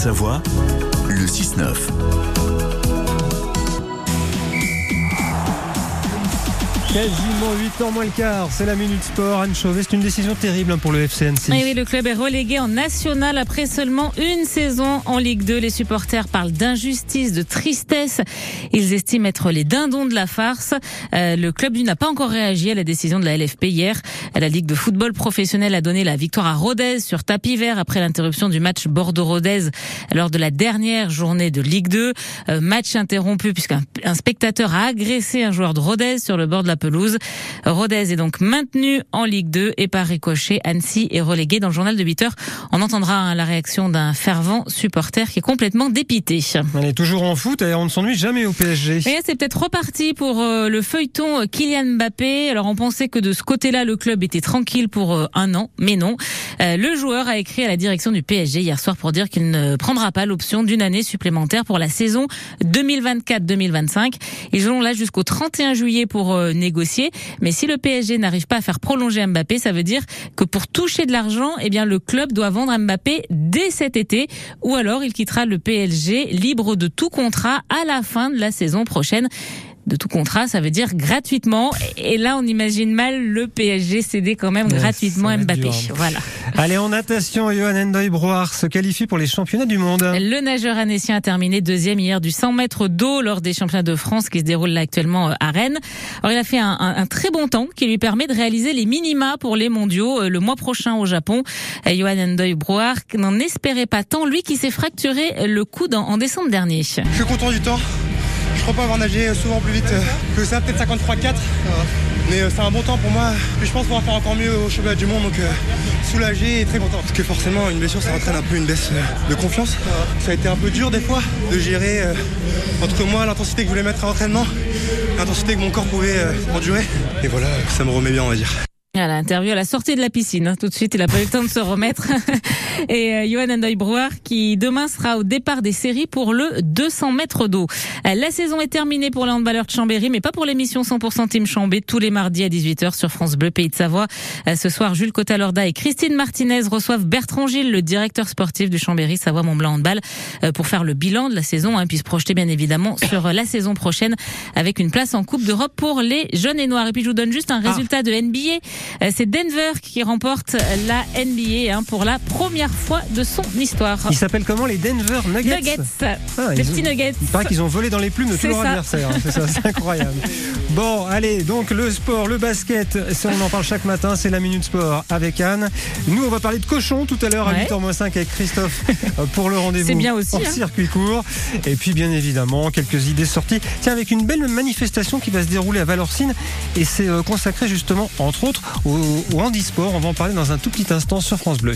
de Savoie, le 6-9. Quasiment 8 ans moins le quart, c'est la Minute Sport. Anne Chauvet, c'est une décision terrible hein, pour le FCNC. Et oui, le club est relégué en national après seulement une saison en Ligue 2. Les supporters parlent d'injustice, de tristesse. Ils estiment être les dindons de la farce. Euh, le club n'a pas encore réagi à la décision de la LFP hier. La Ligue de football professionnel a donné la victoire à Rodez sur tapis vert après l'interruption du match Bordeaux-Rodez lors de la dernière journée de Ligue 2. Euh, match interrompu puisqu'un spectateur a agressé un joueur de Rodez sur le bord de la pelouse. Rodez est donc maintenu en Ligue 2 et par ricochet, Annecy est relégué dans le journal de 8 heures. On entendra hein, la réaction d'un fervent supporter qui est complètement dépité. Elle est toujours en foot et on ne s'ennuie jamais au PSG. Et c'est peut-être reparti pour euh, le feuilleton Kylian Mbappé. Alors on pensait que de ce côté-là, le club était tranquille pour euh, un an, mais non. Euh, le joueur a écrit à la direction du PSG hier soir pour dire qu'il ne prendra pas l'option d'une année supplémentaire pour la saison 2024-2025. Ils ont là jusqu'au 31 juillet pour négocier négocier. Mais si le PSG n'arrive pas à faire prolonger Mbappé, ça veut dire que pour toucher de l'argent, eh bien le club doit vendre Mbappé dès cet été, ou alors il quittera le PSG libre de tout contrat à la fin de la saison prochaine de tout contrat, ça veut dire gratuitement. Et là, on imagine mal le PSG céder quand même gratuitement Mbappé. Voilà. Allez, en natation, Johan Endoy Brouard se qualifie pour les championnats du monde. Le nageur annécien a terminé deuxième hier du 100 mètres d'eau lors des championnats de France qui se déroulent là actuellement euh, à Rennes. Alors, il a fait un, un, très bon temps qui lui permet de réaliser les minima pour les mondiaux euh, le mois prochain au Japon. Johan Endoy Brouard n'en espérait pas tant, lui qui s'est fracturé le coude en, en décembre dernier. Je suis content du temps. Je crois pas avoir nagé souvent plus vite euh, que ça, peut-être 53-4. Mais euh, c'est un bon temps pour moi. je pense pouvoir faire encore mieux au championnat du monde. Donc euh, soulagé et très content. Parce que forcément, une blessure, ça entraîne un peu une baisse de confiance. Ça a été un peu dur des fois de gérer entre moi l'intensité que je voulais mettre à l'entraînement, l'intensité que mon corps pouvait endurer. Et voilà, ça me remet bien, on va dire. À l'interview à la sortie de la piscine, hein. tout de suite, il a pas eu le temps de se remettre. Et euh, Johan Andoy Brouwer qui demain sera au départ des séries pour le 200 mètres d'eau. Euh, la saison est terminée pour les handballeurs de Chambéry, mais pas pour l'émission 100% Team Chambé tous les mardis à 18h sur France Bleu Pays de Savoie. Euh, ce soir, Jules Cotalorda et Christine Martinez reçoivent Bertrand Gilles, le directeur sportif du Chambéry Savoie Mont-Blanc Handball, pour faire le bilan de la saison, hein, puis se projeter bien évidemment sur la saison prochaine avec une place en Coupe d'Europe pour les jeunes et noirs. Et puis je vous donne juste un ah. résultat de NBA. Euh, c'est Denver qui remporte la NBA hein, pour la première fois de son histoire. Ils s'appellent comment les Denver Nuggets Nuggets. Ah, les petits Nuggets. Il paraît qu'ils ont volé dans les plumes de tous leurs adversaires. Hein, c'est ça, c'est incroyable. Bon, allez, donc le sport, le basket, ça on en parle chaque matin, c'est la Minute Sport avec Anne. Nous, on va parler de cochon tout à l'heure à 8h-5 avec Christophe euh, pour le rendez-vous bien aussi, en hein. circuit court. Et puis, bien évidemment, quelques idées sorties. Tiens, avec une belle manifestation qui va se dérouler à Valorcine et c'est euh, consacré justement, entre autres, au, handisport. On va en parler dans un tout petit instant sur France Bleu.